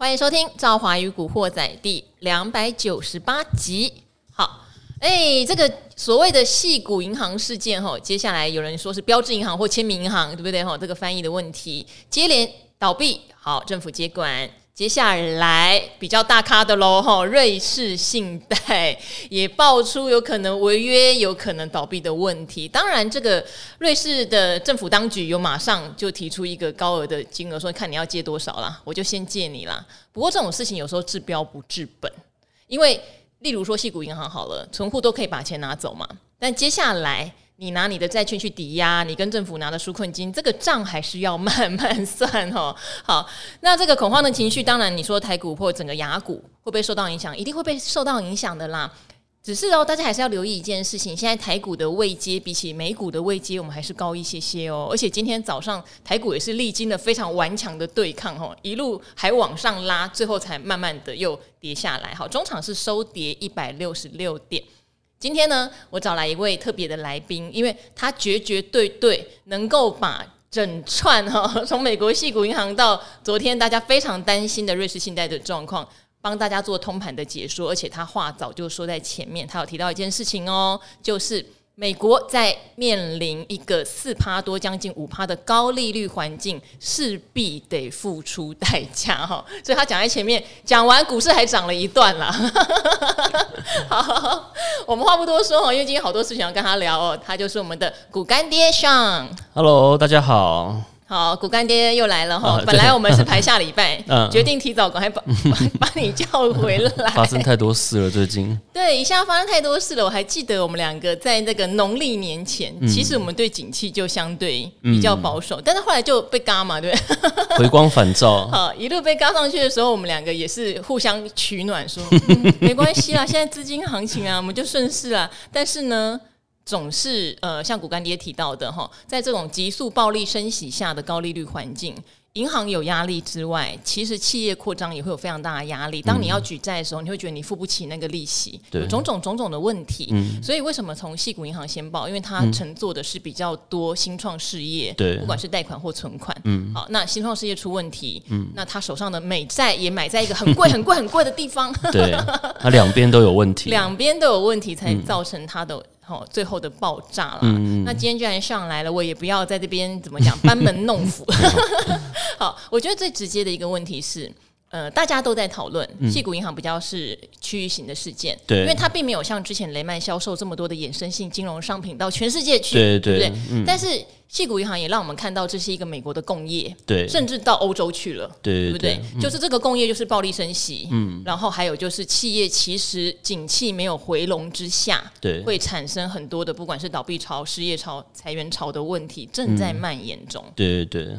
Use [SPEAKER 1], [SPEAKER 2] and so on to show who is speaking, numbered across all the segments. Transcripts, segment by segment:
[SPEAKER 1] 欢迎收听《赵华与古惑仔》第两百九十八集。好，哎，这个所谓的戏股银行事件，哈，接下来有人说是标志银行或签名银行，对不对？哈，这个翻译的问题，接连倒闭，好，政府接管。接下来比较大咖的喽，哈，瑞士信贷也爆出有可能违约、有可能倒闭的问题。当然，这个瑞士的政府当局有马上就提出一个高额的金额，说看你要借多少啦，我就先借你啦。不过这种事情有时候治标不治本，因为例如说矽谷银行好了，存户都可以把钱拿走嘛，但接下来。你拿你的债券去抵押，你跟政府拿的纾困金，这个账还是要慢慢算哦。好，那这个恐慌的情绪，当然你说台股或整个亚股会不会受到影响？一定会被受到影响的啦。只是哦，大家还是要留意一件事情，现在台股的位阶比起美股的位阶，我们还是高一些些哦。而且今天早上台股也是历经了非常顽强的对抗哦，一路还往上拉，最后才慢慢的又跌下来。好，中场是收跌一百六十六点。今天呢，我找来一位特别的来宾，因为他绝绝对对能够把整串哈，从美国系股银行到昨天大家非常担心的瑞士信贷的状况，帮大家做通盘的解说，而且他话早就说在前面，他有提到一件事情哦，就是。美国在面临一个四趴多、将近五趴的高利率环境，势必得付出代价哈。所以他讲在前面，讲完股市还涨了一段了。好，我们话不多说哦，因为今天好多事情要跟他聊哦。他就是我们的股干爹上。
[SPEAKER 2] Hello，大家好。
[SPEAKER 1] 好，骨干爹又来了哈！本来我们是排下礼拜，嗯、决定提早赶快把 把你叫回来。
[SPEAKER 2] 发生太多事了，最近。
[SPEAKER 1] 对，一下发生太多事了。我还记得我们两个在那个农历年前，嗯、其实我们对景气就相对比较保守，嗯、但是后来就被嘎嘛，对？
[SPEAKER 2] 回光返照。
[SPEAKER 1] 好，一路被嘎上去的时候，我们两个也是互相取暖，说、嗯、没关系啦，现在资金行情啊，我们就顺势啦。但是呢。总是呃，像股干爹提到的哈，在这种急速暴力升息下的高利率环境，银行有压力之外，其实企业扩张也会有非常大的压力。当你要举债的时候，你会觉得你付不起那个利息，对，种种种种的问题。嗯，所以为什么从细谷银行先报？因为它乘坐的是比较多新创事业，对，不管是贷款或存款。嗯，好，那新创事业出问题，嗯，那他手上的美债也买在一个很贵、很贵、很贵的地方，
[SPEAKER 2] 对，它两边都有问题，
[SPEAKER 1] 两边都有问题才造成他的。好，最后的爆炸了。嗯、那今天既然上来了，我也不要在这边怎么讲班门弄斧。好，我觉得最直接的一个问题是，呃，大家都在讨论矽谷银行比较是区域型的事件，对，因为它并没有像之前雷曼销售这么多的衍生性金融商品到全世界去，对对对，对，嗯、但是。矽谷银行也让我们看到，这是一个美国的共业，对，甚至到欧洲去了，对，对不对？嗯、就是这个共业就是暴力升息，嗯，然后还有就是企业其实景气没有回笼之下，对，会产生很多的不管是倒闭潮、失业潮、裁员潮的问题正在蔓延中。嗯、对对对，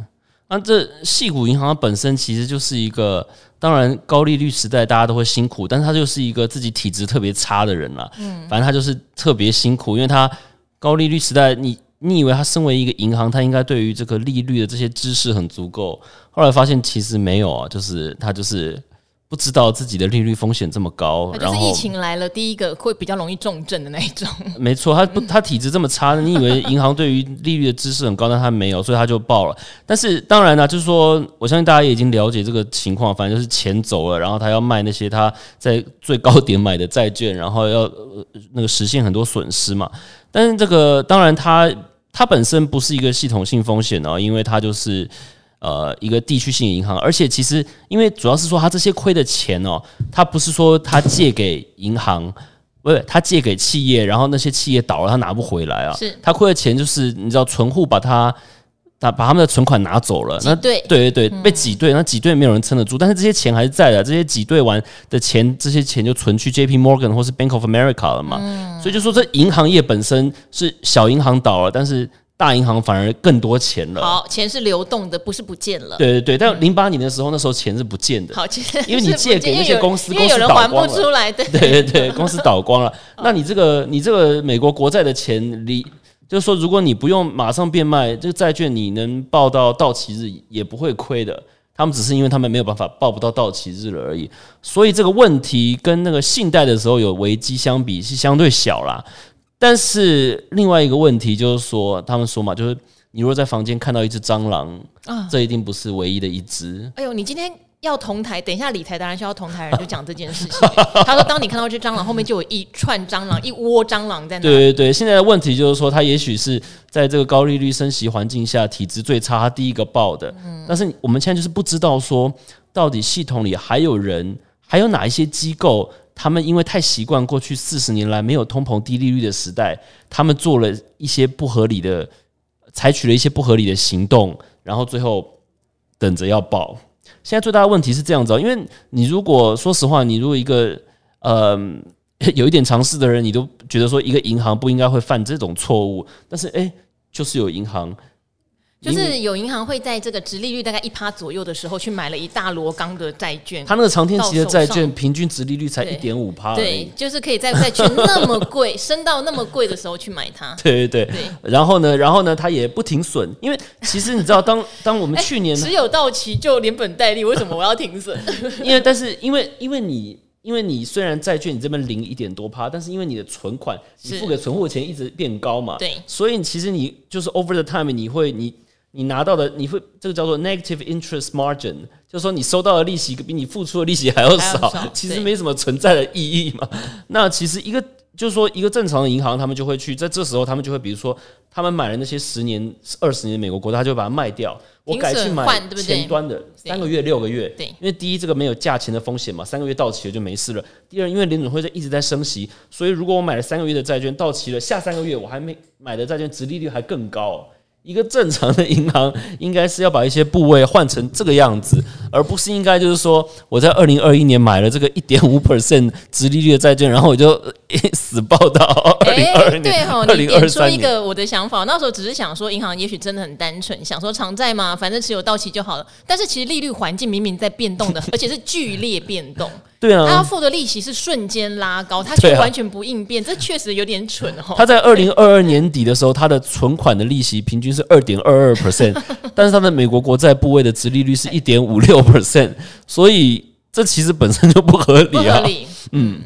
[SPEAKER 1] 那这细谷银行本身其实就是一个，当然高利率时代大家都会辛苦，但是他就是一个自己体质特别差的人了，嗯，反正他就是特别辛苦，因为他高利率时代你。你以为他身为一个银行，他应该对于这个利率的这些知识很足够，后来发现其实没有啊，就是他就是不知道自己的利率风险这么高。然后疫情来了，第一个会比较容易重症的那一种。没错，他不，他体质这么差，你以为银行对于利率的知识很高，但他没有，所以他就爆了。但是当然呢，就是说，我相信大家也已经了解这个情况，反正就是钱走了，然后他要卖那些他在最高点买的债券，然后要那个实现很多损失嘛。但是这个当然它。它本身不是一个系统性风险哦，因为它就是呃一个地区性银行，而且其实因为主要是说它这些亏的钱哦，它不是说它借给银行，不是它借给企业，然后那些企业倒了，它拿不回来啊，是它亏的钱就是你知道存户把它。他把他们的存款拿走了，那对对对，被挤兑，那挤兑没有人撑得住，但是这些钱还是在的，这些挤兑完的钱，这些钱就存去 J P Morgan 或是 Bank of America 了嘛，嗯、所以就说这银行业本身是小银行倒了，但是大银行反而更多钱了。好，钱是流动的，不是不见了。对对对，但零八年的时候，那时候钱是不见的。好，因为你借给那些公司，公司倒光了，对对对，公司倒光了，那你这个你这个美国国债的钱离。就是说，如果你不用马上变卖这个债券，你能报到到期日也不会亏的。他们只是因为他们没有办法报不到到期日了而已。所以这个问题跟那个信贷的时候有危机相比是相对小啦。但是另外一个问题就是说，他们说嘛，就是你如果在房间看到一只蟑螂啊，这一定不是唯一的一只。哎呦，你今天要同台，等一下理财当然需要同台人就讲这件事情。他说，当你看到这蟑螂后面就有一串蟑螂，一窝蟑螂在那。
[SPEAKER 2] 对对对，现在的问题就是说，他也许是在这个高利率升息环境下，体质最差，他第一个爆的。嗯。但是我们现在就是不知道说，到底系统里还有人，还有哪一些机构，他们因为太习惯过去四十年来没有通膨、低利率的时代，他们做了一些不合理的，采取了一些不合理的行动，然后最后等着要爆。现在最大的问题是这样子，因为你如果说实话，你如果一个呃 有一点常识的人，你都觉得说一个银行不应该会犯这种错误，但是诶，就是有银行。
[SPEAKER 1] 就是有银行会在这个殖利率大概一趴左右的时候去买了一大箩缸的债券，
[SPEAKER 2] 它那个长天期的债券平均殖利率才一点五趴，
[SPEAKER 1] 对，就是可以在债券那么贵 升到那么贵的时候去买它。
[SPEAKER 2] 对对对，对然后呢，然后呢，它也不停损，因为其实你知道当，当当我们去年
[SPEAKER 1] 持有到期就连本带利，为什么我要停损？
[SPEAKER 2] 因为但是因为因为你因为你虽然债券你这边零一点多趴，但是因为你的存款你付给存户的钱一直变高嘛，
[SPEAKER 1] 对，
[SPEAKER 2] 所以其实你就是 over the time 你会你。你拿到的，你会这个叫做 negative interest margin，就是说你收到的利息比你付出的利息还要少，少 其实没什么存在的意义嘛。那其实一个就是说一个正常的银行，他们就会去在这时候，他们就会比如说他们买了那些十年、二十年的美国国债，他就把它卖掉，我改去买前端的三个月、六个月，对，因为第一这个没有价钱的风险嘛，三个月到期了就没事了。第二，因为联准会在一直在升息，所以如果我买了三个月的债券到期了，下三个月我还没买的债券值利率还更高。一个正常的银行应该是要把一些部位换成这个样子，而不是应该就是说我在二零二一年买了这个一点五 percent 直利率的债券，然后我就 死报道二零二二年。对哈，
[SPEAKER 1] 你点出一个我的想法，那时候只是想说银行也许真的很单纯，想说长债嘛，反正持有到期就好了。但是其实利率环境明明在变动的，而且是剧烈变动。
[SPEAKER 2] 对啊，
[SPEAKER 1] 他要付的利息是瞬间拉高，他却完全不应变，这确实有点蠢哦。
[SPEAKER 2] 他在二零二二年底的时候，他的存款的利息平均是二点二二 percent，但是他的美国国债部位的殖利率是一点五六 percent，所以这其实本身就不合理啊。嗯。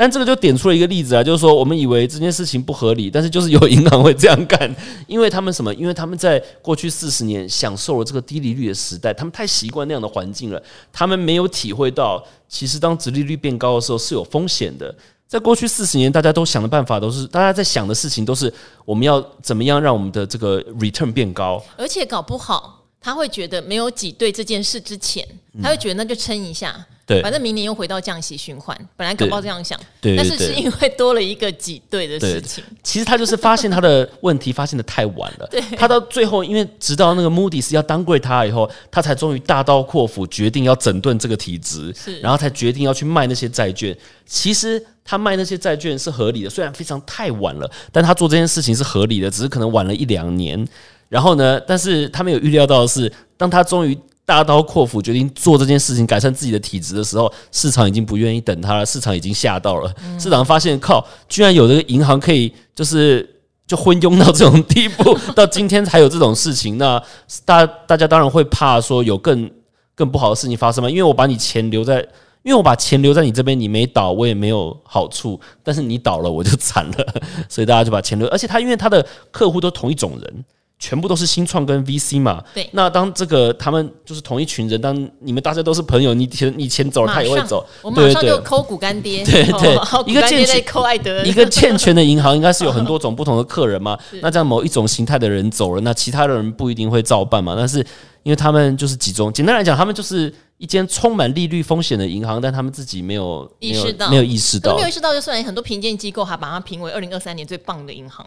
[SPEAKER 2] 但这个就点出了一个例子啊，就是说我们以为这件事情不合理，但是就是有银行会这样干，因为他们什么？因为他们在过去四十年享受了这个低利率的时代，他们太习惯那样的环境了，他们没有体会到，其实当殖利率变高的时候是有风险的。在过去四十年，大家都想的办法都是，大家在想的事情都是我们要怎么样让我们的这个 return 变高，
[SPEAKER 1] 而且搞不好他会觉得没有挤兑这件事之前，他会觉得那就撑一下。对，反正明年又回到降息循环，本来搞不好这样想，对，但是是因为多了一个挤兑的事情。
[SPEAKER 2] 其实他就是发现他的问题发现的太晚了，对，他到最后，因为直到那个 Moody's 要 downgrade 他以后，他才终于大刀阔斧决定要整顿这个体制，是，然后才决定要去卖那些债券。其实他卖那些债券是合理的，虽然非常太晚了，但他做这件事情是合理的，只是可能晚了一两年。然后呢，但是他没有预料到的是，当他终于。大刀阔斧决定做这件事情，改善自己的体质的时候，市场已经不愿意等他了。市场已经吓到了，嗯、市场发现靠，居然有这个银行可以就是就昏庸到这种地步，到今天才有这种事情。那大大家当然会怕说有更更不好的事情发生吗？因为我把你钱留在，因为我把钱留在你这边，你没倒，我也没有好处。但是你倒了，我就惨了。所以大家就把钱留，而且他因为他的客户都同一种人。全部都是新创跟 VC 嘛，
[SPEAKER 1] 对。
[SPEAKER 2] 那当这个他们就是同一群人，当你们大家都是朋友，你前你钱走了，他也会走。
[SPEAKER 1] 我马上就抠骨干爹，
[SPEAKER 2] 对对。一个健全
[SPEAKER 1] 抠爱德，
[SPEAKER 2] 一个健全的银行应该是有很多种不同的客人嘛。那这样某一种形态的人走了，那其他的人不一定会照办嘛。但是因为他们就是集中，简单来讲，他们就是。一间充满利率风险的银行，但他们自己没有意识到，没有意识到，
[SPEAKER 1] 没有意识到，就算很多评鉴机构还把它评为二零二三年最棒的银行。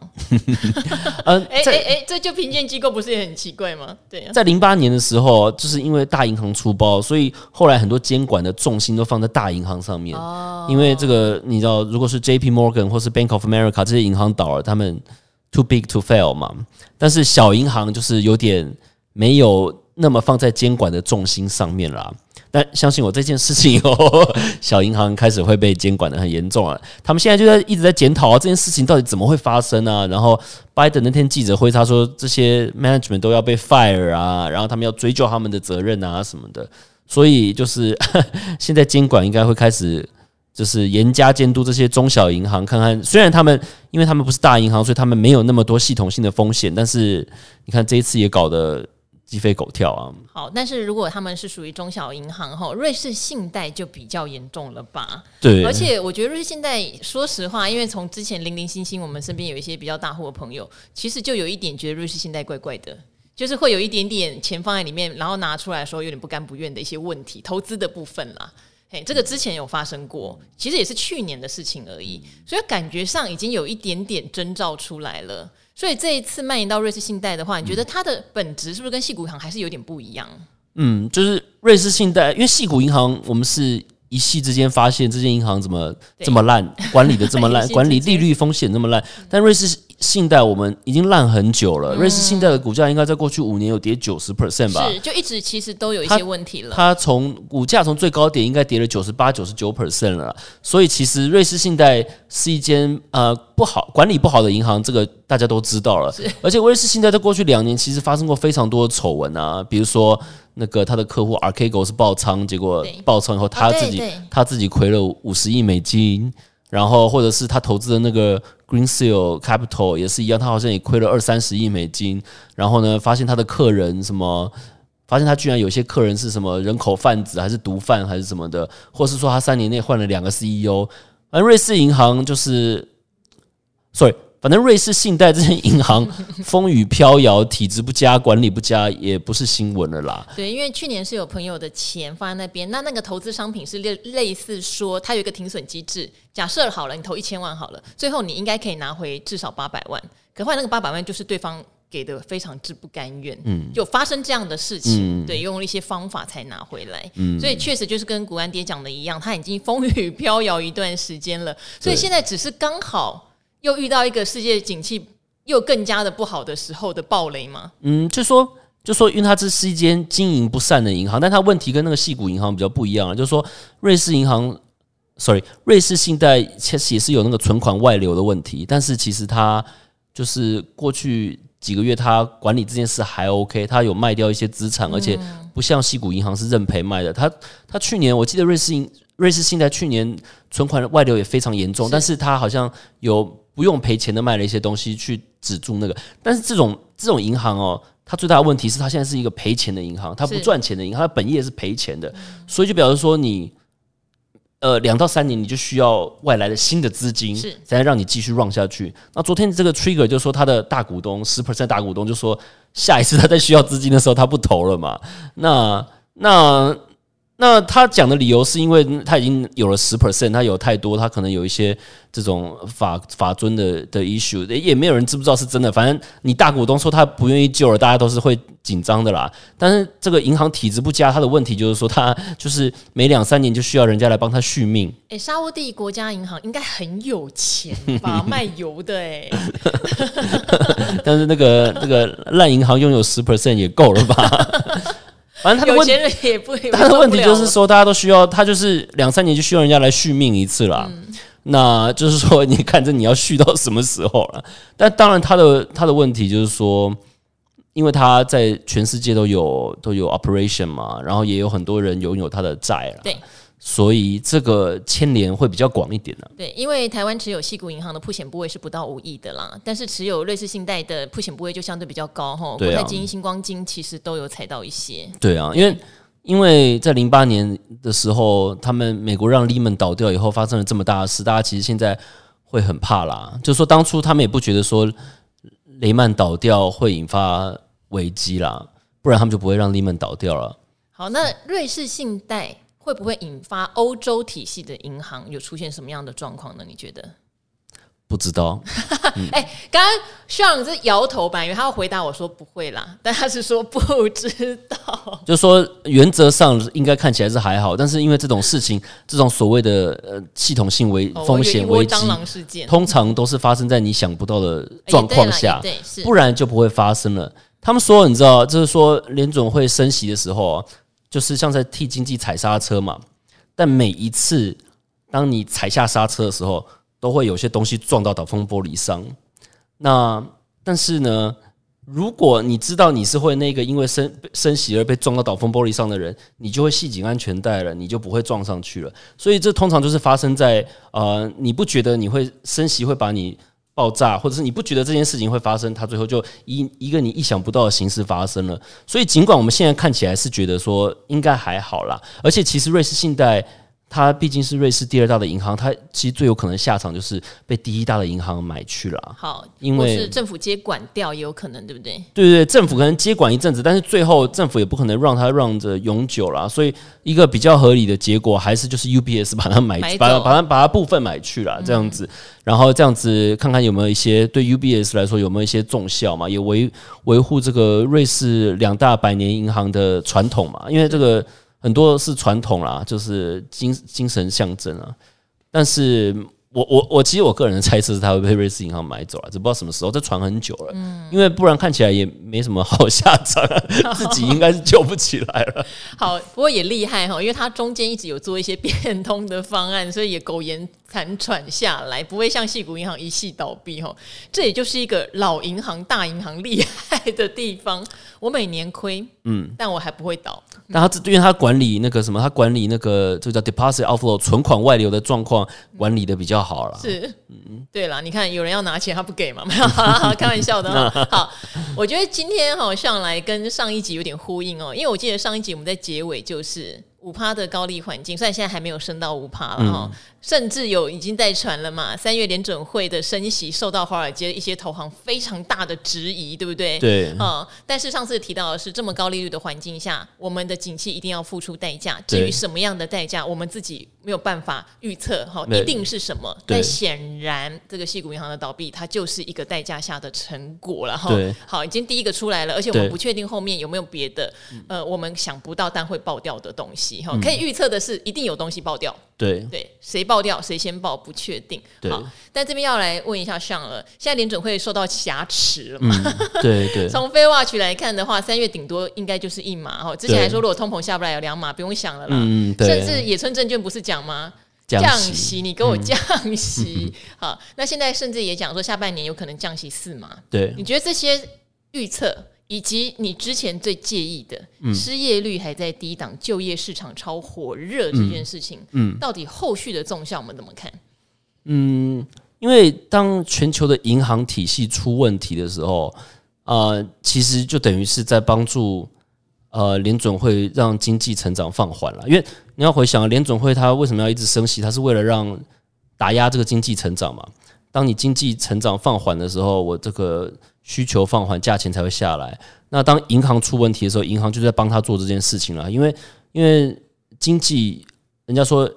[SPEAKER 1] 嗯，哎哎哎，这就评鉴机构不是也很奇怪吗？对啊，
[SPEAKER 2] 在零八年的时候，就是因为大银行出包，所以后来很多监管的重心都放在大银行上面。哦，因为这个你知道，如果是 J.P. Morgan 或是 Bank of America 这些银行倒了，他们 too big to fail 嘛。但是小银行就是有点没有。那么放在监管的重心上面啦，但相信我这件事情以后，小银行开始会被监管得很严重啊。他们现在就在一直在检讨啊，这件事情到底怎么会发生啊？然后拜登那天记者会，他说这些 management 都要被 fire 啊，然后他们要追究他们的责任啊什么的。所以就是 现在监管应该会开始就是严加监督这些中小银行，看看虽然他们因为他们不是大银行，所以他们没有那么多系统性的风险，但是你看这一次也搞得。鸡飞狗跳啊。
[SPEAKER 1] 好，但是如果他们是属于中小银行后，瑞士信贷就比较严重了吧？
[SPEAKER 2] 对，
[SPEAKER 1] 而且我觉得瑞士信贷，说实话，因为从之前零零星星，我们身边有一些比较大户的朋友，其实就有一点觉得瑞士信贷怪怪的，就是会有一点点钱放在里面，然后拿出来的时候有点不甘不愿的一些问题，投资的部分啦。嘿，这个之前有发生过，其实也是去年的事情而已，所以感觉上已经有一点点征兆出来了。所以这一次蔓延到瑞士信贷的话，你觉得它的本质是不是跟细谷银行还是有点不一样？
[SPEAKER 2] 嗯，就是瑞士信贷，因为细谷银行我们是一系之间发现这间银行怎么这么烂，管理的这么烂，管理利率风险这么烂，但瑞士。信贷我们已经烂很久了，嗯、瑞士信贷的股价应该在过去五年有跌九十 percent 吧？
[SPEAKER 1] 是，就一直其实都有一些问题了。
[SPEAKER 2] 它从股价从最高点应该跌了九十八、九十九 percent 了，所以其实瑞士信贷是一间呃不好管理不好的银行，这个大家都知道了。而且瑞士信贷在过去两年其实发生过非常多的丑闻啊，比如说那个他的客户 Archegos 是爆仓，结果爆仓以后他自己、哦、他自己亏了五十亿美金。然后，或者是他投资的那个 Green Seal Capital 也是一样，他好像也亏了二三十亿美金。然后呢，发现他的客人什么，发现他居然有些客人是什么人口贩子，还是毒贩，还是什么的，或是说他三年内换了两个 CEO。而瑞士银行就是，sorry。反正瑞士信贷这些银行 风雨飘摇，体质不佳，管理不佳，也不是新闻了啦。
[SPEAKER 1] 对，因为去年是有朋友的钱放在那边，那那个投资商品是类类似说，它有一个停损机制。假设好了，你投一千万好了，最后你应该可以拿回至少八百万。可后来那个八百万就是对方给的非常之不甘愿，嗯，就发生这样的事情，嗯、对，用了一些方法才拿回来。嗯，所以确实就是跟古安爹讲的一样，他已经风雨飘摇一段时间了，所以现在只是刚好。又遇到一个世界景气又更加的不好的时候的暴雷吗？
[SPEAKER 2] 嗯，就说就说，因为它这是一间经营不善的银行，但它问题跟那个矽谷银行比较不一样啊。就是说，瑞士银行，sorry，瑞士信贷其实也是有那个存款外流的问题，但是其实它就是过去几个月它管理这件事还 OK，它有卖掉一些资产，而且不像矽谷银行是认赔卖的。它它去年我记得瑞士银瑞士信贷去年存款外流也非常严重，但是它好像有。不用赔钱的卖了一些东西去止住那个，但是这种这种银行哦，它最大的问题是它现在是一个赔钱的银行，它不赚钱的银行，它本业是赔钱的，所以就表示说你呃两到三年你就需要外来的新的资金，是才能让你继续 run 下去。那昨天这个 trigger 就说他的大股东十 percent 大股东就说下一次他在需要资金的时候他不投了嘛？那那。那他讲的理由是因为他已经有了十 percent，他有太多，他可能有一些这种法法尊的的 issue，也没有人知不知道是真的。反正你大股东说他不愿意救了，大家都是会紧张的啦。但是这个银行体质不佳，他的问题就是说他就是每两三年就需要人家来帮他续命。诶、
[SPEAKER 1] 欸，沙乌地国家银行应该很有钱吧？卖油的诶、欸。
[SPEAKER 2] 但是那个那个烂银行拥有十 percent 也够了吧？反正他的问题也不，他的问题就是说，大家都需要他，就是两三年就需要人家来续命一次啦。嗯、那就是说，你看着你要续到什么时候了？但当然，他的他的问题就是说，因为他在全世界都有都有 operation 嘛，然后也有很多人拥有他的债了。对。所以这个牵连会比较广一点呢、啊。
[SPEAKER 1] 对，因为台湾持有矽谷银行的破险部位是不到五亿的啦，但是持有瑞士信贷的破险部位就相对比较高哈。国泰金、星光金其实都有踩到一些。
[SPEAKER 2] 对啊，因为因为在零八年的时候，他们美国让 Lehman 倒掉以后，发生了这么大的事，大家其实现在会很怕啦。就是说当初他们也不觉得说雷曼倒掉会引发危机啦，不然他们就不会让 Lehman 倒掉了。
[SPEAKER 1] 好，那瑞士信贷。会不会引发欧洲体系的银行有出现什么样的状况呢？你觉得？
[SPEAKER 2] 不知道。
[SPEAKER 1] 哎、嗯，刚刚 Sean 是摇头吧？因为他要回答我说不会啦，但他是说不知道。
[SPEAKER 2] 就说原则上应该看起来是还好，但是因为这种事情，这种所谓的呃系统性危风险危机，事件通常都是发生在你想不到的状况下，对，不然就不会发生了。他们说，你知道，就是说联总会升息的时候啊。就是像在替经济踩刹车嘛，但每一次当你踩下刹车的时候，都会有些东西撞到挡风玻璃上。那但是呢，如果你知道你是会那个因为升升息而被撞到挡风玻璃上的人，你就会系紧安全带了，你就不会撞上去了。所以这通常就是发生在呃，你不觉得你会升息会把你爆炸，或者是你不觉得这件事情会发生，它最后就以一个你意想不到的形式发生了。所以尽管我们现在看起来是觉得说应该还好啦，而且其实瑞士信贷。它毕竟是瑞士第二大的银行，它其实最有可能下场就是被第一大的银行买去了。
[SPEAKER 1] 好，因为是政府接管掉也有可能，对不对？
[SPEAKER 2] 对对对，政府可能接管一阵子，但是最后政府也不可能让它让着永久了。所以一个比较合理的结果还是就是 UBS 把它买，买把它把它把它部分买去了，这样子，嗯、然后这样子看看有没有一些对 UBS 来说有没有一些重效嘛，也维维护这个瑞士两大百年银行的传统嘛，因为这个。很多是传统啦，就是精精神象征啊，但是。我我我其实我个人的猜测是，他会被瑞士银行买走了，只不知道什么时候。这传很久了，嗯，因为不然看起来也没什么好下场，自己应该是救不起来了。
[SPEAKER 1] 好，不过也厉害哈，因为他中间一直有做一些变通的方案，所以也苟延残喘下来，不会像矽谷银行一系倒闭哈。这也就是一个老银行大银行厉害的地方。我每年亏，嗯，但我还不会倒。
[SPEAKER 2] 但他因为他管理那个什么，他管理那个这个叫 deposit outflow 存款外流的状况管理的比较好了。
[SPEAKER 1] 是，嗯，对了，你看有人要拿钱，他不给嘛？没有，开玩笑的。好，我觉得今天好像来跟上一集有点呼应哦，因为我记得上一集我们在结尾就是五趴的高利环境，虽然现在还没有升到五趴了哈。嗯甚至有已经在传了嘛？三月联准会的升息受到华尔街一些投行非常大的质疑，对不对？
[SPEAKER 2] 对。
[SPEAKER 1] 啊、嗯，但是上次提到的是这么高利率的环境下，我们的景气一定要付出代价。至于什么样的代价，我们自己没有办法预测。哈，一定是什么？但显然，这个矽谷银行的倒闭，它就是一个代价下的成果了。哈，好，已经第一个出来了，而且我们不确定后面有没有别的，呃，我们想不到但会爆掉的东西。哈，可以预测的是，一定有东西爆掉。
[SPEAKER 2] 对
[SPEAKER 1] 对，谁爆掉谁先爆不确定。好，但这边要来问一下上了，现在联准会受到挟持了嘛？
[SPEAKER 2] 嗯、对对。
[SPEAKER 1] 从 FedWatch 来看的话，三月顶多应该就是一码哈。之前还说如果通膨下不来有两码，不用想了啦。嗯，对。甚至野村证券不是讲吗？降息，你给我降息。嗯、好，那现在甚至也讲说下半年有可能降息四码。
[SPEAKER 2] 对，
[SPEAKER 1] 你觉得这些预测？以及你之前最介意的失业率还在低档，就业市场超火热这件事情，嗯，到底后续的纵向我们怎么看？
[SPEAKER 2] 嗯，因为当全球的银行体系出问题的时候，呃，其实就等于是在帮助呃联准会让经济成长放缓了。因为你要回想联准会它为什么要一直升息，它是为了让打压这个经济成长嘛。当你经济成长放缓的时候，我这个。需求放缓，价钱才会下来。那当银行出问题的时候，银行就在帮他做这件事情了。因为，因为经济，人家说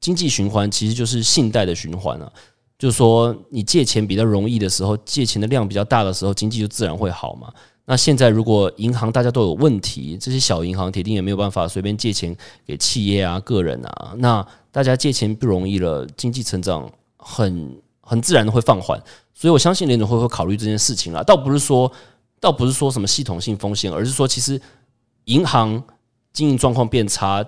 [SPEAKER 2] 经济循环其实就是信贷的循环啊。就是说，你借钱比较容易的时候，借钱的量比较大的时候，经济就自然会好嘛。那现在如果银行大家都有问题，这些小银行铁定也没有办法随便借钱给企业啊、个人啊。那大家借钱不容易了，经济成长很很自然的会放缓。所以，我相信联总会会考虑这件事情啦。倒不是说，倒不是说什么系统性风险，而是说，其实银行经营状况变差，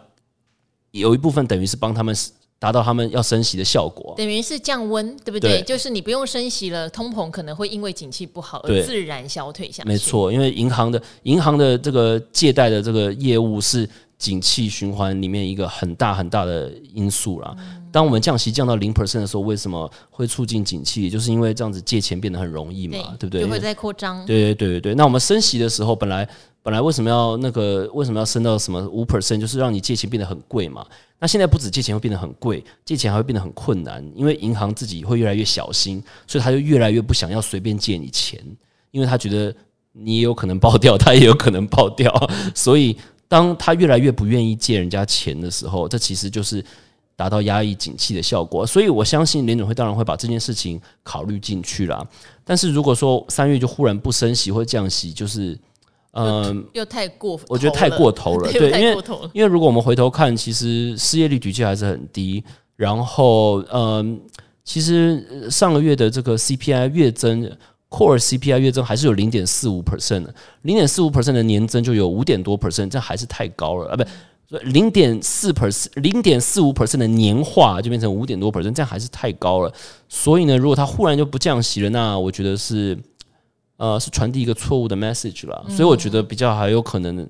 [SPEAKER 2] 有一部分等于是帮他们达到他们要升息的效果，
[SPEAKER 1] 等于是降温，对不对？对，就是你不用升息了，通膨可能会因为景气不好而自然消退下去。
[SPEAKER 2] 没错，因为银行的银行的这个借贷的这个业务是景气循环里面一个很大很大的因素啦。嗯当我们降息降到零 percent 的时候，为什么会促进景气？就是因为这样子借钱变得很容易嘛，对，对不对？
[SPEAKER 1] 就会在扩张。
[SPEAKER 2] 对对对对对。那我们升息的时候，本来本来为什么要那个为什么要升到什么五 percent？就是让你借钱变得很贵嘛。那现在不止借钱会变得很贵，借钱还会变得很困难，因为银行自己会越来越小心，所以他就越来越不想要随便借你钱，因为他觉得你也有可能爆掉，他也有可能爆掉。所以当他越来越不愿意借人家钱的时候，这其实就是。达到压抑景气的效果，所以我相信联总会当然会把这件事情考虑进去啦。但是如果说三月就忽然不升息或降息，就是嗯，
[SPEAKER 1] 呃、又太过，
[SPEAKER 2] 我觉得太过头了。对，因为因为如果我们回头看，其实失业率的确还是很低。然后嗯、呃，其实上个月的这个 CPI 月增，Core CPI 月增还是有零点四五 percent 的，零点四五 percent 的年增就有五点多 percent，这还是太高了啊！不。所以零点四 percent，零点四五 percent 的年化就变成五点多 percent，这样还是太高了。所以呢，如果它忽然就不降息了，那我觉得是呃是传递一个错误的 message 了。所以我觉得比较还有可能，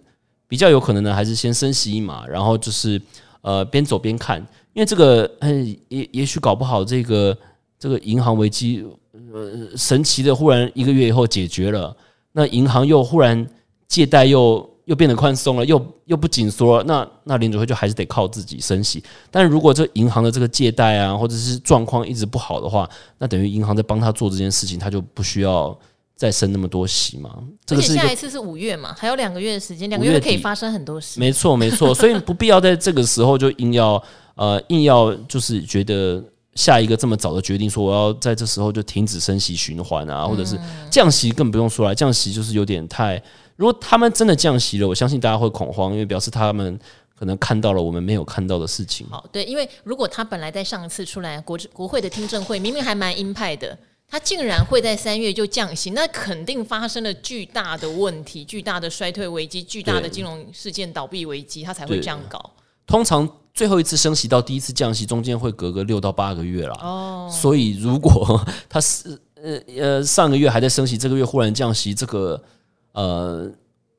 [SPEAKER 2] 比较有可能呢，还是先升息一码，然后就是呃边走边看，因为这个嗯也也许搞不好这个这个银行危机，呃，神奇的忽然一个月以后解决了，那银行又忽然借贷又又变得宽松了，又又不紧缩了，那那联储会就还是得靠自己升息。但如果这银行的这个借贷啊，或者是状况一直不好的话，那等于银行在帮他做这件事情，他就不需要再升那么多息嘛。
[SPEAKER 1] 而且下一次是五月嘛，还有两个月的时间，两个月可以发生很多事。
[SPEAKER 2] 没错，没错，所以不必要在这个时候就硬要呃硬要就是觉得下一个这么早的决定，说我要在这时候就停止升息循环啊，或者是降息，更不用说了，降息就是有点太。如果他们真的降息了，我相信大家会恐慌，因为表示他们可能看到了我们没有看到的事情。
[SPEAKER 1] 好，对，因为如果他本来在上一次出来国国会的听证会，明明还蛮鹰派的，他竟然会在三月就降息，那肯定发生了巨大的问题，巨大的衰退危机，巨大的金融事件倒闭危机，他才会这样搞。
[SPEAKER 2] 通常最后一次升息到第一次降息中间会隔个六到八个月啦。哦，所以如果 他是呃呃上个月还在升息，这个月忽然降息，这个。呃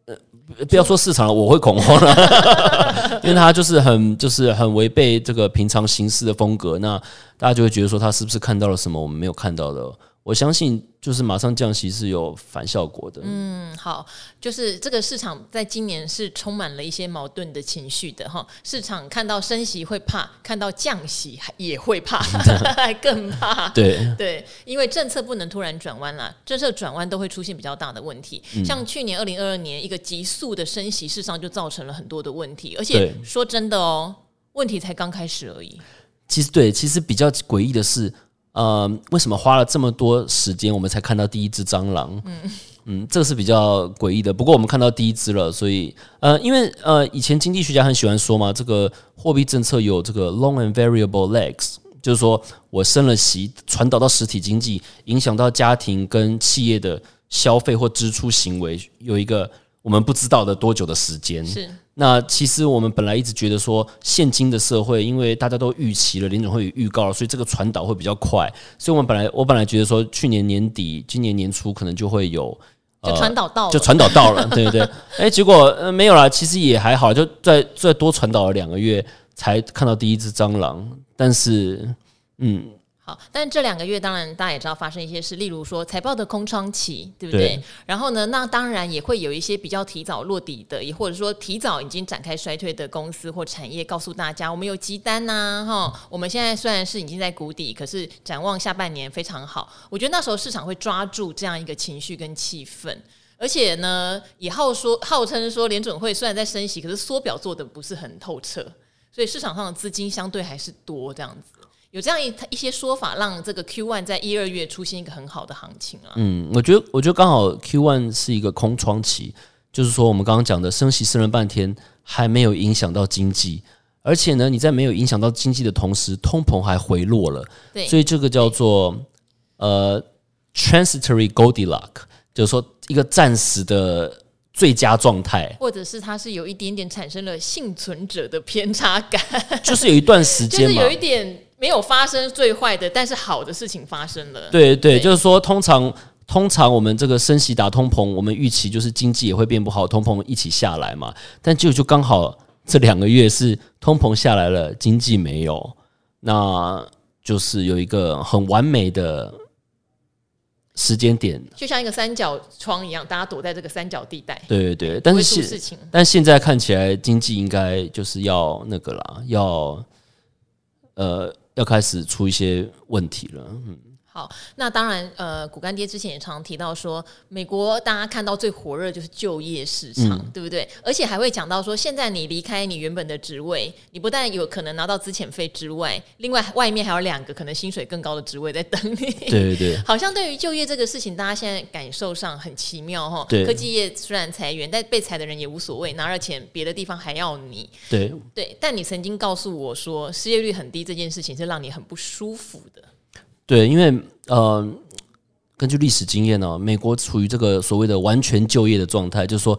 [SPEAKER 2] 呃，不要说市场了，我会恐慌了，因为他就是很就是很违背这个平常行事的风格，那大家就会觉得说他是不是看到了什么我们没有看到的？我相信，就是马上降息是有反效果的。
[SPEAKER 1] 嗯，好，就是这个市场在今年是充满了一些矛盾的情绪的哈。市场看到升息会怕，看到降息也会怕，还更怕。
[SPEAKER 2] 对
[SPEAKER 1] 对，因为政策不能突然转弯了，政策转弯都会出现比较大的问题。嗯、像去年二零二二年一个急速的升息，事实上就造成了很多的问题。而且说真的哦，问题才刚开始而已。
[SPEAKER 2] 其实对，其实比较诡异的是。呃，为什么花了这么多时间，我们才看到第一只蟑螂？嗯嗯，这个是比较诡异的。不过我们看到第一只了，所以呃，因为呃，以前经济学家很喜欢说嘛，这个货币政策有这个 long and variable legs，就是说我升了息，传导到实体经济，影响到家庭跟企业的消费或支出行为，有一个我们不知道的多久的时间。是。那其实我们本来一直觉得说，现今的社会，因为大家都预期了，林总会预告了，所以这个传导会比较快。所以我们本来我本来觉得说，去年年底、今年年初可能就会有，
[SPEAKER 1] 就传导到了，
[SPEAKER 2] 就传导到了，对不对？哎，结果呃没有啦，其实也还好，就再再多传导了两个月，才看到第一只蟑螂。但是，嗯。
[SPEAKER 1] 好，但这两个月当然大家也知道发生一些事，例如说财报的空窗期，对不对？对。然后呢，那当然也会有一些比较提早落底的，也或者说提早已经展开衰退的公司或产业，告诉大家我们有急单呐、啊，哈，我们现在虽然是已经在谷底，可是展望下半年非常好。我觉得那时候市场会抓住这样一个情绪跟气氛，而且呢，也号说号称说联准会虽然在升息，可是缩表做的不是很透彻，所以市场上的资金相对还是多这样子。有这样一一些说法，让这个 Q one 在一二月出现一个很好的行情啊。
[SPEAKER 2] 嗯，我觉得我觉得刚好 Q one 是一个空窗期，就是说我们刚刚讲的升息升了半天，还没有影响到经济，而且呢，你在没有影响到经济的同时，通膨还回落了。对，所以这个叫做呃 transitory Goldilocks，就是说一个暂时的最佳状态，
[SPEAKER 1] 或者是它是有一点点产生了幸存者的偏差感，
[SPEAKER 2] 就是有一段时间，
[SPEAKER 1] 就是有一点。没有发生最坏的，但是好的事情发生了。
[SPEAKER 2] 对对，对就是说，通常通常我们这个升息打通膨，我们预期就是经济也会变不好，通膨一起下来嘛。但就就刚好这两个月是通膨下来了，经济没有，那就是有一个很完美的时间点，
[SPEAKER 1] 就像一个三角窗一样，大家躲在这个三角地带。
[SPEAKER 2] 对对对，但是现但现在看起来经济应该就是要那个啦，要呃。要开始出一些问题了，嗯。
[SPEAKER 1] 好，那当然，呃，骨干爹之前也常常提到说，美国大家看到最火热就是就业市场，嗯、对不对？而且还会讲到说，现在你离开你原本的职位，你不但有可能拿到资遣费之外，另外外面还有两个可能薪水更高的职位在等你。
[SPEAKER 2] 对对对，
[SPEAKER 1] 好像对于就业这个事情，大家现在感受上很奇妙哈。科技业虽然裁员，但被裁的人也无所谓，拿了钱别的地方还要你。
[SPEAKER 2] 对
[SPEAKER 1] 对，但你曾经告诉我说，失业率很低这件事情是让你很不舒服的。
[SPEAKER 2] 对，因为呃，根据历史经验呢、美国处于这个所谓的完全就业的状态，就是说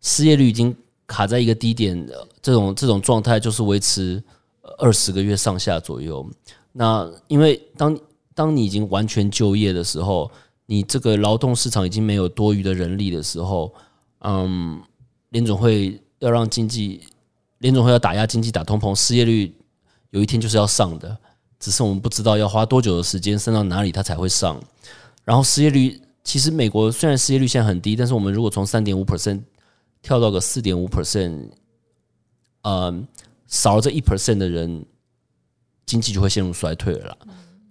[SPEAKER 2] 失业率已经卡在一个低点，这种这种状态就是维持二十个月上下左右。那因为当当你已经完全就业的时候，你这个劳动市场已经没有多余的人力的时候，嗯，联总会要让经济，联总会要打压经济、打通膨，失业率有一天就是要上的。只是我们不知道要花多久的时间升到哪里它才会上。然后失业率，其实美国虽然失业率现在很低，但是我们如果从三点五 percent 跳到个四点五 percent，呃，少了这一 percent 的人，经济就会陷入衰退了。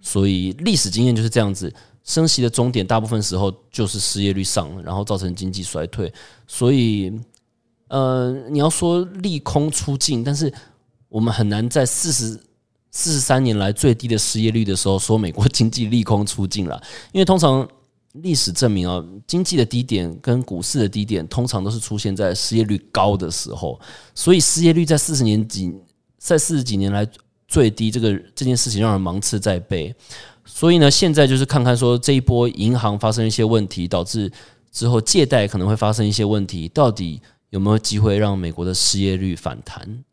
[SPEAKER 2] 所以历史经验就是这样子，升息的终点大部分时候就是失业率上，然后造成经济衰退。所以，呃，你要说利空出尽，但是我们很难在四十。四十三年来最低的失业率的时候，说美国经济利空出尽了，因为通常历史证明啊，经济的低点跟股市的低点通常都是出现在失业率高的时候，所以失业率在四十年几，在四十几年来最低，这个这件事情让人芒刺在背。所以呢，现在就是看看说这一波银行发生一些问题，导致之后借贷可能会发生一些问题，到底有没有机会让美国的失业率反弹？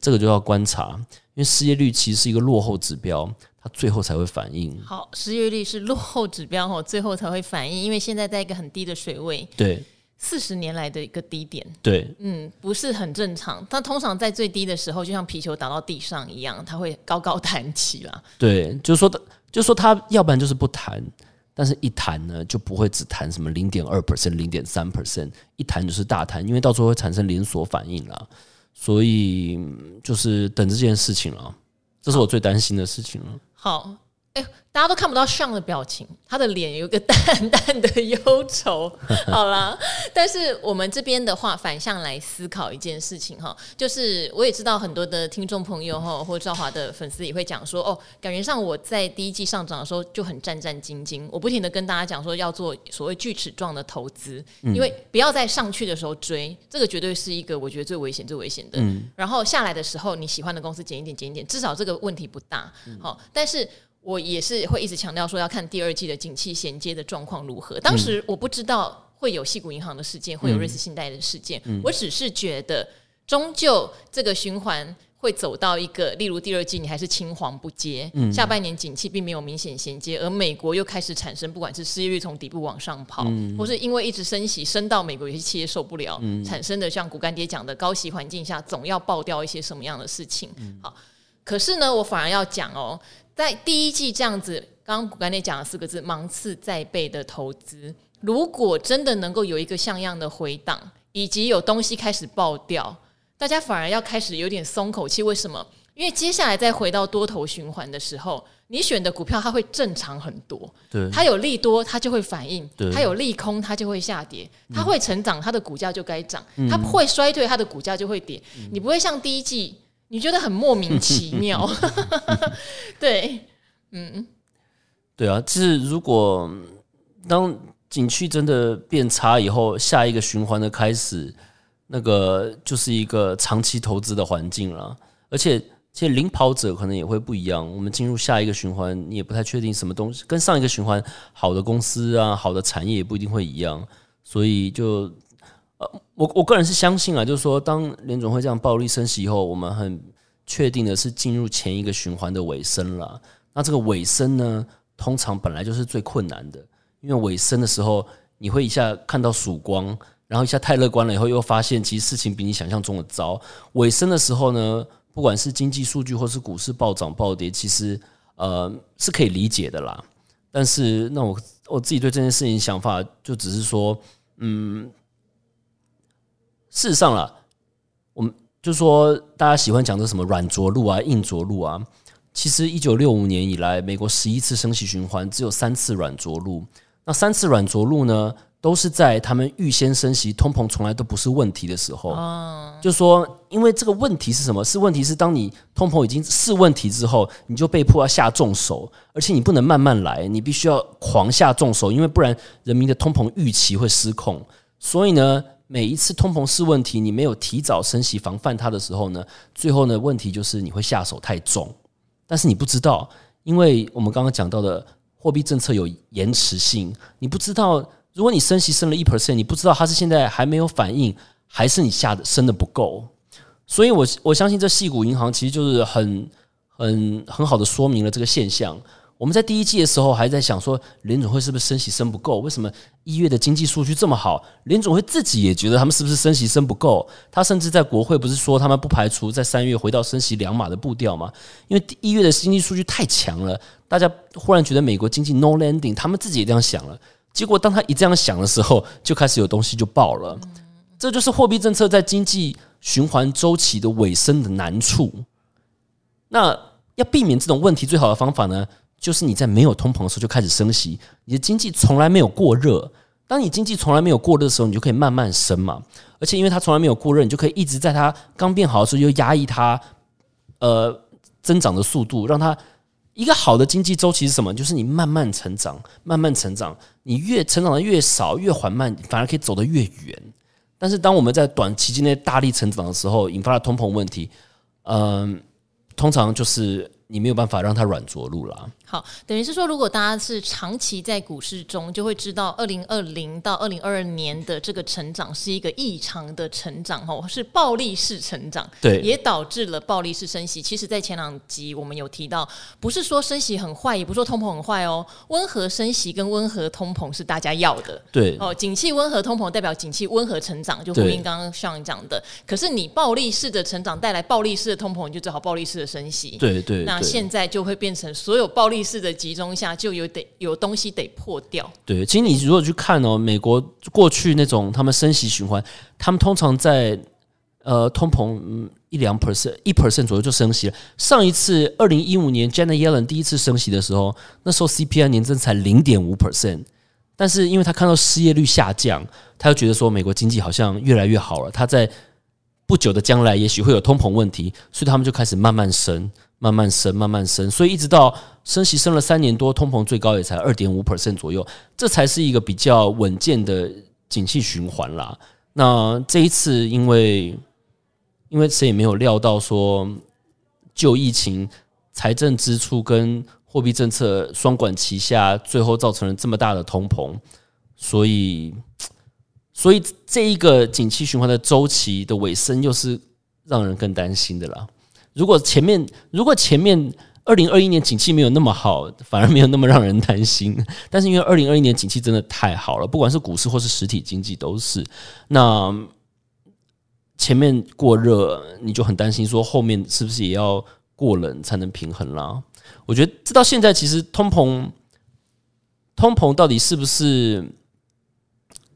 [SPEAKER 2] 这个就要观察。因为失业率其实是一个落后指标，它最后才会反应。
[SPEAKER 1] 好，失业率是落后指标哦，最后才会反应。因为现在在一个很低的水位，
[SPEAKER 2] 对，
[SPEAKER 1] 四十年来的一个低点，
[SPEAKER 2] 对，
[SPEAKER 1] 嗯，不是很正常。它通常在最低的时候，就像皮球打到地上一样，它会高高弹起啦。
[SPEAKER 2] 对，就是说，就是说，它要不然就是不弹，但是一弹呢，就不会只弹什么零点二 percent、零点三 percent，一弹就是大弹，因为到时候会产生连锁反应啦。所以就是等这件事情了，这是我最担心的事情了。
[SPEAKER 1] 好。哎，大家都看不到上的表情，他的脸有个淡淡的忧愁。好啦，但是我们这边的话，反向来思考一件事情哈，就是我也知道很多的听众朋友哈，或赵华的粉丝也会讲说，哦，感觉上我在第一季上涨的时候就很战战兢兢，我不停的跟大家讲说要做所谓锯齿状的投资，因为不要在上去的时候追，这个绝对是一个我觉得最危险、最危险的。然后下来的时候，你喜欢的公司减一点、减一点，至少这个问题不大。好，但是。我也是会一直强调说要看第二季的景气衔接的状况如何。当时我不知道会有矽谷银行的事件，会有瑞士信贷的事件，我只是觉得终究这个循环会走到一个，例如第二季你还是青黄不接，下半年景气并没有明显衔接，而美国又开始产生不管是失业率从底部往上跑，或是因为一直升息升到美国有些企业受不了，产生的像股干爹讲的高息环境下总要爆掉一些什么样的事情。好，可是呢，我反而要讲哦。在第一季这样子，刚刚股干爹讲了四个字“芒刺在背”的投资，如果真的能够有一个像样的回档，以及有东西开始爆掉，大家反而要开始有点松口气。为什么？因为接下来再回到多头循环的时候，你选的股票它会正常很多。
[SPEAKER 2] 对，
[SPEAKER 1] 它有利多，它就会反应；它有利空，它就会下跌。它会成长，它的股价就该涨；它会衰退，它的股价就会跌。你不会像第一季。你觉得很莫名其妙，对，嗯，
[SPEAKER 2] 对啊，就是如果当景区真的变差以后，下一个循环的开始，那个就是一个长期投资的环境了。而且，其实领跑者可能也会不一样。我们进入下一个循环，你也不太确定什么东西跟上一个循环好的公司啊，好的产业也不一定会一样，所以就。呃，我我个人是相信啊，就是说，当联总会这样暴力升息以后，我们很确定的是进入前一个循环的尾声了。那这个尾声呢，通常本来就是最困难的，因为尾声的时候，你会一下看到曙光，然后一下太乐观了，以后又发现其实事情比你想象中的糟。尾声的时候呢，不管是经济数据或是股市暴涨暴跌，其实呃是可以理解的啦。但是那我我自己对这件事情想法，就只是说，嗯。事实上啦，我们就说大家喜欢讲的什么软着陆啊、硬着陆啊。其实一九六五年以来，美国十一次升息循环只有三次软着陆。那三次软着陆呢，都是在他们预先升息、通膨从来都不是问题的时候。就说，因为这个问题是什么？是问题是当你通膨已经是问题之后，你就被迫要下重手，而且你不能慢慢来，你必须要狂下重手，因为不然人民的通膨预期会失控。所以呢。每一次通膨是问题，你没有提早升息防范它的时候呢，最后呢，问题就是你会下手太重。但是你不知道，因为我们刚刚讲到的货币政策有延迟性，你不知道，如果你升息升了一 percent，你不知道它是现在还没有反应，还是你下的升的不够。所以我我相信这矽谷银行其实就是很很很好的说明了这个现象。我们在第一季的时候还在想说，联总会是不是升息升不够？为什么一月的经济数据这么好？联总会自己也觉得他们是不是升息升不够？他甚至在国会不是说他们不排除在三月回到升息两码的步调吗？因为一月的经济数据太强了，大家忽然觉得美国经济 no landing，他们自己也这样想了。结果当他一这样想的时候，就开始有东西就爆了。这就是货币政策在经济循环周期的尾声的难处。那要避免这种问题，最好的方法呢？就是你在没有通膨的时候就开始升息，你的经济从来没有过热。当你经济从来没有过热的时候，你就可以慢慢升嘛。而且因为它从来没有过热，你就可以一直在它刚变好的时候就压抑它，呃，增长的速度，让它一个好的经济周期是什么？就是你慢慢成长，慢慢成长，你越成长的越少，越缓慢，反而可以走得越远。但是当我们在短期之内大力成长的时候，引发了通膨问题，嗯、通常就是你没有办法让它软着陆了。
[SPEAKER 1] 好，等于是说，如果大家是长期在股市中，就会知道，二零二零到二零二二年的这个成长是一个异常的成长，吼，是暴力式成长，
[SPEAKER 2] 对，
[SPEAKER 1] 也导致了暴力式升息。其实，在前两集我们有提到，不是说升息很坏，也不是说通膨很坏哦，温和升息跟温和通膨是大家要的，
[SPEAKER 2] 对，
[SPEAKER 1] 哦，景气温和通膨代表景气温和成长，就呼应刚刚上讲的。可是你暴力式的成长带来暴力式的通膨，你就只好暴力式的升息，
[SPEAKER 2] 对对，对。
[SPEAKER 1] 那现在就会变成所有暴力。式的集中下，就有得有东西得破掉。
[SPEAKER 2] 对，其实你如果去看哦，美国过去那种他们升息循环，他们通常在呃通膨一两 percent 一 percent 左右就升息了。上一次二零一五年 Janet Yellen 第一次升息的时候，那时候 CPI 年增才零点五 percent，但是因为他看到失业率下降，他就觉得说美国经济好像越来越好了。他在不久的将来也许会有通膨问题，所以他们就开始慢慢升。慢慢升，慢慢升，所以一直到升息升了三年多，通膨最高也才二点五 percent 左右，这才是一个比较稳健的景气循环啦。那这一次，因为因为谁也没有料到说，就疫情、财政支出跟货币政策双管齐下，最后造成了这么大的通膨，所以所以这一个景气循环的周期的尾声，又是让人更担心的啦。如果前面如果前面二零二一年景气没有那么好，反而没有那么让人担心。但是因为二零二一年景气真的太好了，不管是股市或是实体经济都是。那前面过热，你就很担心说后面是不是也要过冷才能平衡啦？我觉得直到现在，其实通膨通膨到底是不是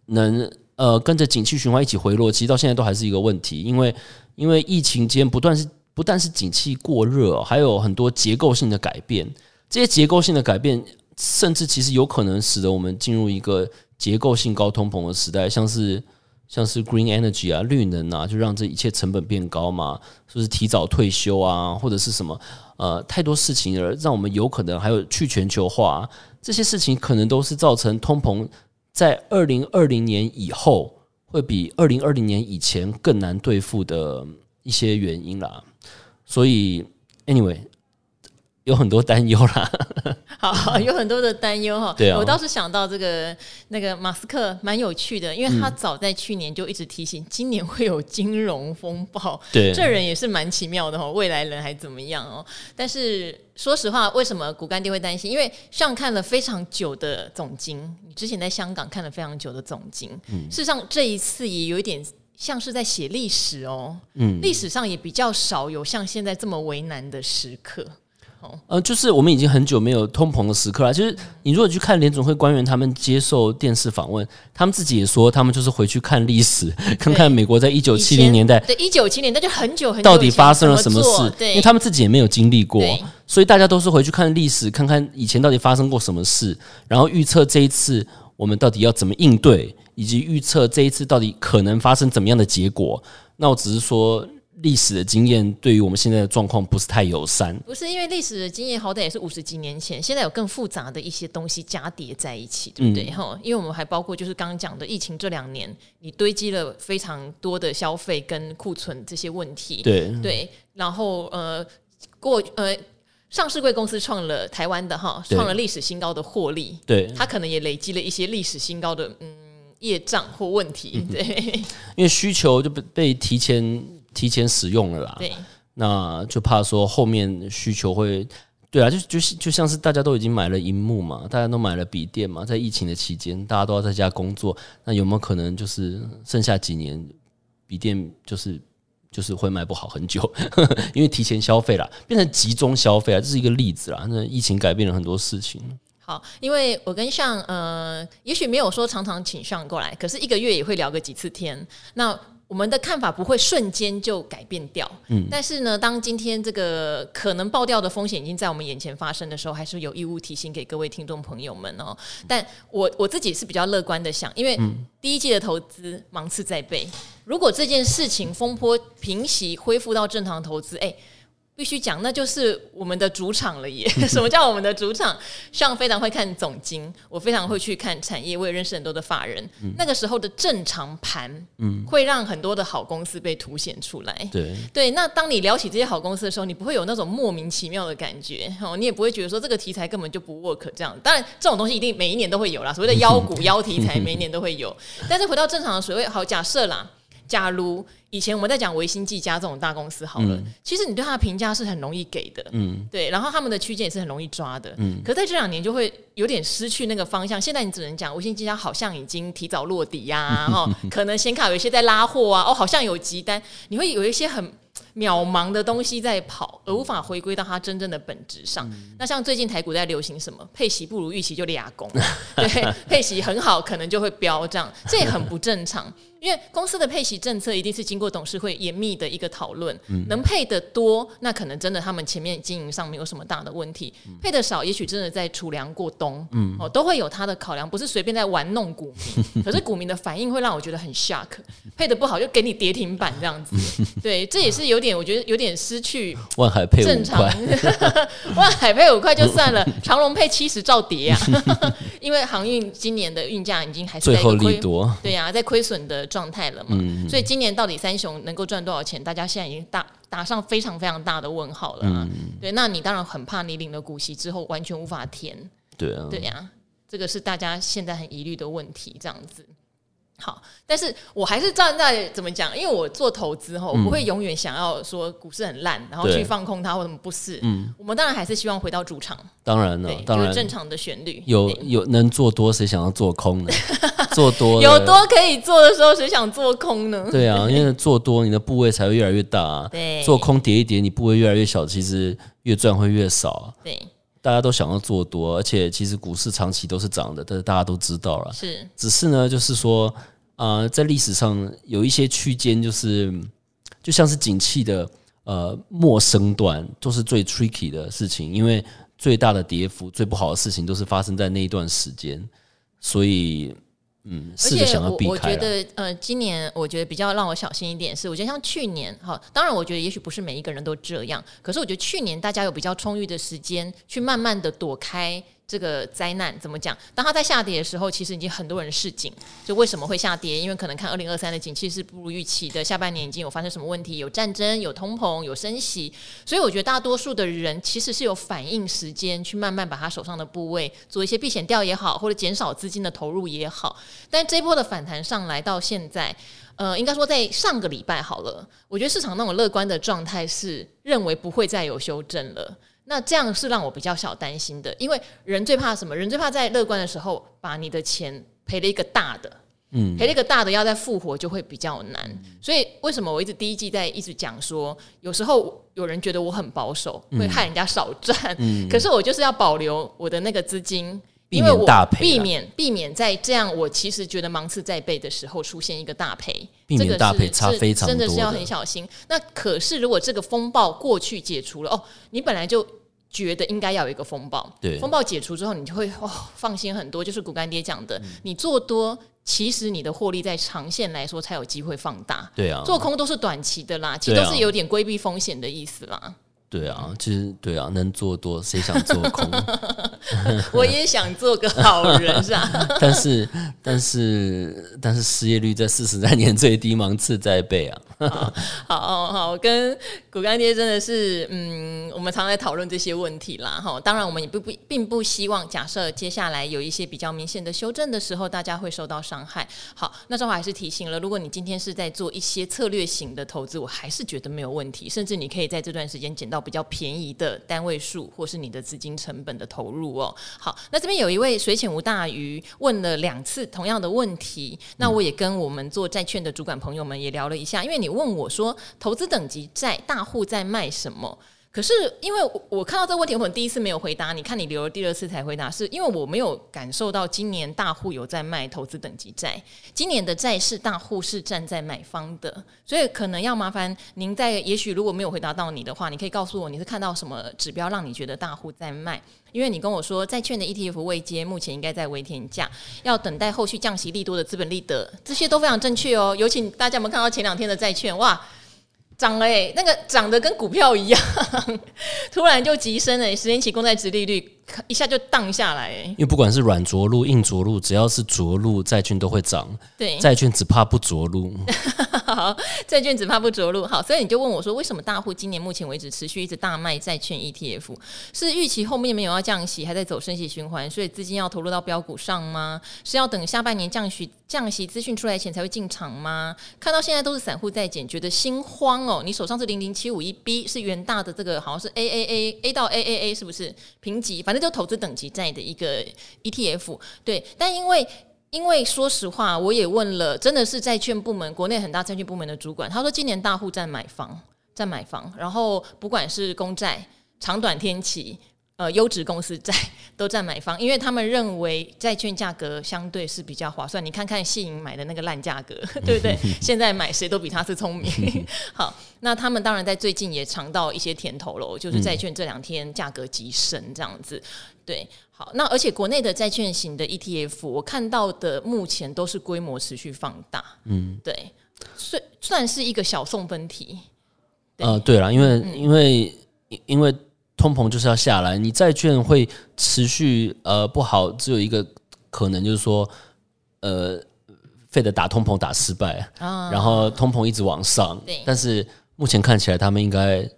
[SPEAKER 2] 能呃跟着景气循环一起回落，其实到现在都还是一个问题，因为因为疫情间不断是。不但是景气过热，还有很多结构性的改变。这些结构性的改变，甚至其实有可能使得我们进入一个结构性高通膨的时代，像是像是 green energy 啊、绿能啊，就让这一切成本变高嘛，是不是提早退休啊，或者是什么？呃，太多事情而，让我们有可能还有去全球化这些事情，可能都是造成通膨在二零二零年以后会比二零二零年以前更难对付的一些原因啦。所以，anyway，有很多担忧啦。
[SPEAKER 1] 好，有很多的担忧哈。
[SPEAKER 2] 对啊，
[SPEAKER 1] 我倒是想到这个那个马斯克蛮有趣的，因为他早在去年就一直提醒今年会有金融风暴。
[SPEAKER 2] 对，
[SPEAKER 1] 这人也是蛮奇妙的哈，未来人还怎么样哦？但是说实话，为什么骨干爹会担心？因为像看了非常久的总经，你之前在香港看了非常久的总经，嗯，事实上这一次也有一点。像是在写历史哦，嗯，历史上也比较少有像现在这么为难的时刻，哦，
[SPEAKER 2] 呃，就是我们已经很久没有通膨的时刻了。就是你如果去看联总会官员他们接受电视访问，他们自己也说，他们就是回去看历史，看看美国在一九七零年代，
[SPEAKER 1] 对一九七零，年代就很久很久
[SPEAKER 2] 到底发生了什么事？
[SPEAKER 1] 对，
[SPEAKER 2] 因为他们自己也没有经历过，所以大家都是回去看历史，看看以前到底发生过什么事，然后预测这一次我们到底要怎么应对。以及预测这一次到底可能发生怎么样的结果？那我只是说，历史的经验对于我们现在的状况不是太友善。
[SPEAKER 1] 不是因为历史的经验好歹也是五十几年前，现在有更复杂的一些东西加叠在一起，对不对？哈、嗯，因为我们还包括就是刚刚讲的疫情这两年，你堆积了非常多的消费跟库存这些问题。
[SPEAKER 2] 对
[SPEAKER 1] 对，然后呃，过呃，上市贵公司创了台湾的哈，创了历史新高的获利。
[SPEAKER 2] 对，
[SPEAKER 1] 它可能也累积了一些历史新高的嗯。业障或问题，对，
[SPEAKER 2] 因为需求就被被提前提前使用了啦，
[SPEAKER 1] 对，
[SPEAKER 2] 那就怕说后面需求会对啊，就就就像是大家都已经买了荧幕嘛，大家都买了笔电嘛，在疫情的期间，大家都要在家工作，那有没有可能就是剩下几年笔电就是就是会卖不好很久？因为提前消费啦，变成集中消费啊，这是一个例子啦。那疫情改变了很多事情。
[SPEAKER 1] 好，因为我跟尚呃，也许没有说常常请上过来，可是一个月也会聊个几次天。那我们的看法不会瞬间就改变掉，嗯，但是呢，当今天这个可能爆掉的风险已经在我们眼前发生的时候，还是有义务提醒给各位听众朋友们哦。但我我自己是比较乐观的想，因为第一季的投资芒刺在背，如果这件事情风波平息，恢复到正常投资，哎。必须讲，那就是我们的主场了耶！什么叫我们的主场？像非常会看总经，我非常会去看产业，我也认识很多的法人。嗯、那个时候的正常盘，嗯，会让很多的好公司被凸显出来。对对，那当你聊起这些好公司的时候，你不会有那种莫名其妙的感觉哦，你也不会觉得说这个题材根本就不 work 这样。当然，这种东西一定每一年都会有啦，所谓的妖股、妖题材，每一年都会有。但是回到正常的水位，好，假设啦。假如以前我们在讲维新、技嘉这种大公司好了，嗯、其实你对它的评价是很容易给的，嗯，对，然后他们的区间也是很容易抓的，嗯，可在这两年就会有点失去那个方向。现在你只能讲维新、技嘉好像已经提早落底呀、啊，哈、哦，可能显卡有一些在拉货啊，哦，好像有急单，你会有一些很渺茫的东西在跑，而无法回归到它真正的本质上。嗯、那像最近台股在流行什么？配息不如预期就俩攻，对，配息很好，可能就会飙涨，这也很不正常。因为公司的配息政策一定是经过董事会严密的一个讨论，嗯、能配的多，那可能真的他们前面经营上没有什么大的问题；嗯、配的少，也许真的在储粮过冬，嗯、哦，都会有他的考量，不是随便在玩弄股民。可是股民的反应会让我觉得很 shock，配的不好就给你跌停板这样子，对，这也是有点，我觉得有点失去万海配正常，万海配五块就算了，长隆配七十兆跌啊，因为航运今年的运价已经还是在亏，对呀、啊，在亏损的。状态了嘛，嗯、所以今年到底三雄能够赚多少钱？大家现在已经打打上非常非常大的问号了。嗯、对，那你当然很怕你领了股息之后完全无法填。对啊，对呀、啊，这个是大家现在很疑虑的问题。这样子。好，但是我还是站在怎么讲？因为我做投资哈，我不会永远想要说股市很烂，然后去放空它或什么不是。嗯，我们当然还是希望回到主场。当然了，当然正常的旋律。有有能做多，谁想要做空呢？做多有多可以做的时候，谁想做空呢？对啊，因为做多你的部位才会越来越大。对，做空叠一叠，你部位越来越小，其实越赚会越少。对，大家都想要做多，而且其实股市长期都是涨的，但是大家都知道了。是，只是呢，就是说。啊、呃，在历史上有一些区间，就是就像是景气的呃末生段，都是最 tricky 的事情，因为最大的跌幅、最不好的事情都是发生在那一段时间，所以嗯，试着想要避开。我觉得呃，今年我觉得比较让我小心一点是，我觉得像去年哈，当然我觉得也许不是每一个人都这样，可是我觉得去年大家有比较充裕的时间去慢慢的躲开。这个灾难怎么讲？当它在下跌的时候，其实已经很多人示警。就为什么会下跌？因为可能看二零二三的景气是不如预期的，下半年已经有发生什么问题？有战争，有通膨，有升息。所以我觉得大多数的人其实是有反应时间，去慢慢把他手上的部位做一些避险掉也好，或者减少资金的投入也好。但这波的反弹上来到现在，呃，应该说在上个礼拜好了，我觉得市场那种乐观的状态是认为不会再有修正了。那这样是让我比较小担心的，因为人最怕什么？人最怕在乐观的时候把你的钱赔了一个大的，嗯，赔了一个大的，要再复活就会比较难。嗯、所以为什么我一直第一季在一直讲说，有时候有人觉得我很保守，会害人家少赚，嗯、可是我就是要保留我的那个资金，因为我避免避免在这样我其实觉得芒刺在背的时候出现一个大赔，避免大赔差非常多，真的是要很小心。那可是如果这个风暴过去解除了，哦，你本来就觉得应该要有一个风暴，对，风暴解除之后，你就会哦放心很多。就是股干爹讲的，嗯、你做多，其实你的获利在长线来说才有机会放大，对啊，做空都是短期的啦，其实都是有点规避风险的意思啦。对啊，其实对啊，能做多，谁想做空？我也想做个好人，是吧？但是，但是，但是失业率在四十三年最低，芒刺在背啊。好 好好，跟股干爹真的是，嗯，我们常在讨论这些问题啦，哈。当然，我们也不不并不希望假设接下来有一些比较明显的修正的时候，大家会受到伤害。好，那正好还是提醒了，如果你今天是在做一些策略型的投资，我还是觉得没有问题，甚至你可以在这段时间捡到比较便宜的单位数，或是你的资金成本的投入哦。好，那这边有一位水浅无大鱼问了两次同样的问题，那我也跟我们做债券的主管朋友们也聊了一下，因为你问我说，投资等级债大户在卖什么？可是因为我看到这个问题，我第一次没有回答。你看你留了第二次才回答，是因为我没有感受到今年大户有在卖投资等级债。今年的债市大户是站在买方的，所以可能要麻烦您在，也许如果没有回答到你的话，你可以告诉我你是看到什么指标让你觉得大户在卖？因为你跟我说债券的 ETF 未接目前应该在微甜价，要等待后续降息利多的资本利得，这些都非常正确哦。有请大家有没有看到前两天的债券？哇！涨了诶，那个涨得跟股票一样，突然就急升了，十年期公债殖利率。一下就荡下来，
[SPEAKER 3] 因为不管是软着陆、硬着陆，只要是着陆，债券都会涨。
[SPEAKER 1] 对，
[SPEAKER 3] 债券只怕不着陆。
[SPEAKER 1] 好，债券只怕不着陆。好，所以你就问我说，为什么大户今年目前为止持续一直大卖债券 ETF？是预期后面没有要降息，还在走升息循环，所以资金要投入到标股上吗？是要等下半年降息降息资讯出来前才会进场吗？看到现在都是散户在减，觉得心慌哦。你手上是零零七五一 B，是元大的这个，好像是 AAA A 到 AAA，是不是评级？反那就投资等级债的一个 ETF，对，但因为因为说实话，我也问了，真的是债券部门国内很大债券部门的主管，他说今年大户在买房，在买房，然后不管是公债、长短天期。呃，优质公司债都在买方，因为他们认为债券价格相对是比较划算。你看看信银买的那个烂价格，对不对？现在买谁都比他是聪明。好，那他们当然在最近也尝到一些甜头喽，就是债券这两天价格急升这样子。对，好，那而且国内的债券型的 ETF，我看到的目前都是规模持续放大。嗯，对，算算是一个小送分题。
[SPEAKER 3] 呃，对了，因为、嗯、因为因为。通膨就是要下来，你债券会持续呃不好，只有一个可能就是说，呃，Fed 打通膨打失败，哦、然后通膨一直往上，但是目前看起来他们应该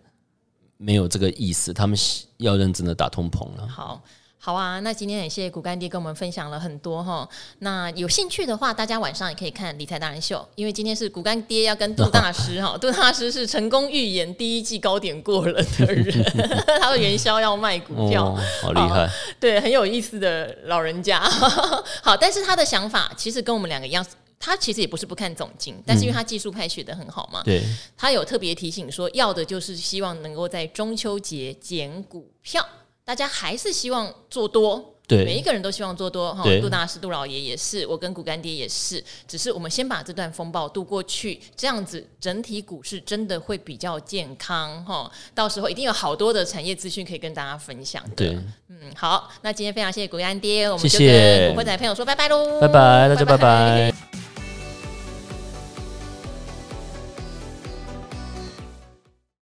[SPEAKER 3] 没有这个意思，他们要认真的打通膨了。
[SPEAKER 1] 好。好啊，那今天也谢谢股干爹跟我们分享了很多哈。那有兴趣的话，大家晚上也可以看理财达人秀，因为今天是股干爹要跟杜大师哈。杜大师是成功预言第一季高点过了的人，他的元宵要卖股票，
[SPEAKER 3] 哦、好厉害好，
[SPEAKER 1] 对，很有意思的老人家。好，但是他的想法其实跟我们两个一样，他其实也不是不看总经，但是因为他技术派学得很好嘛，
[SPEAKER 3] 对，
[SPEAKER 1] 他有特别提醒说，要的就是希望能够在中秋节捡股票。大家还是希望做多，
[SPEAKER 3] 对，
[SPEAKER 1] 每一个人都希望做多哈。杜大师、杜老爷也是，我跟股干爹也是，只是我们先把这段风暴渡过去，这样子整体股市真的会比较健康哈。到时候一定有好多的产业资讯可以跟大家分享的。
[SPEAKER 3] 对，
[SPEAKER 1] 嗯，好，那今天非常谢谢股干爹，我们就跟股会仔朋友说拜拜喽，
[SPEAKER 3] 拜拜，大家拜拜。拜拜。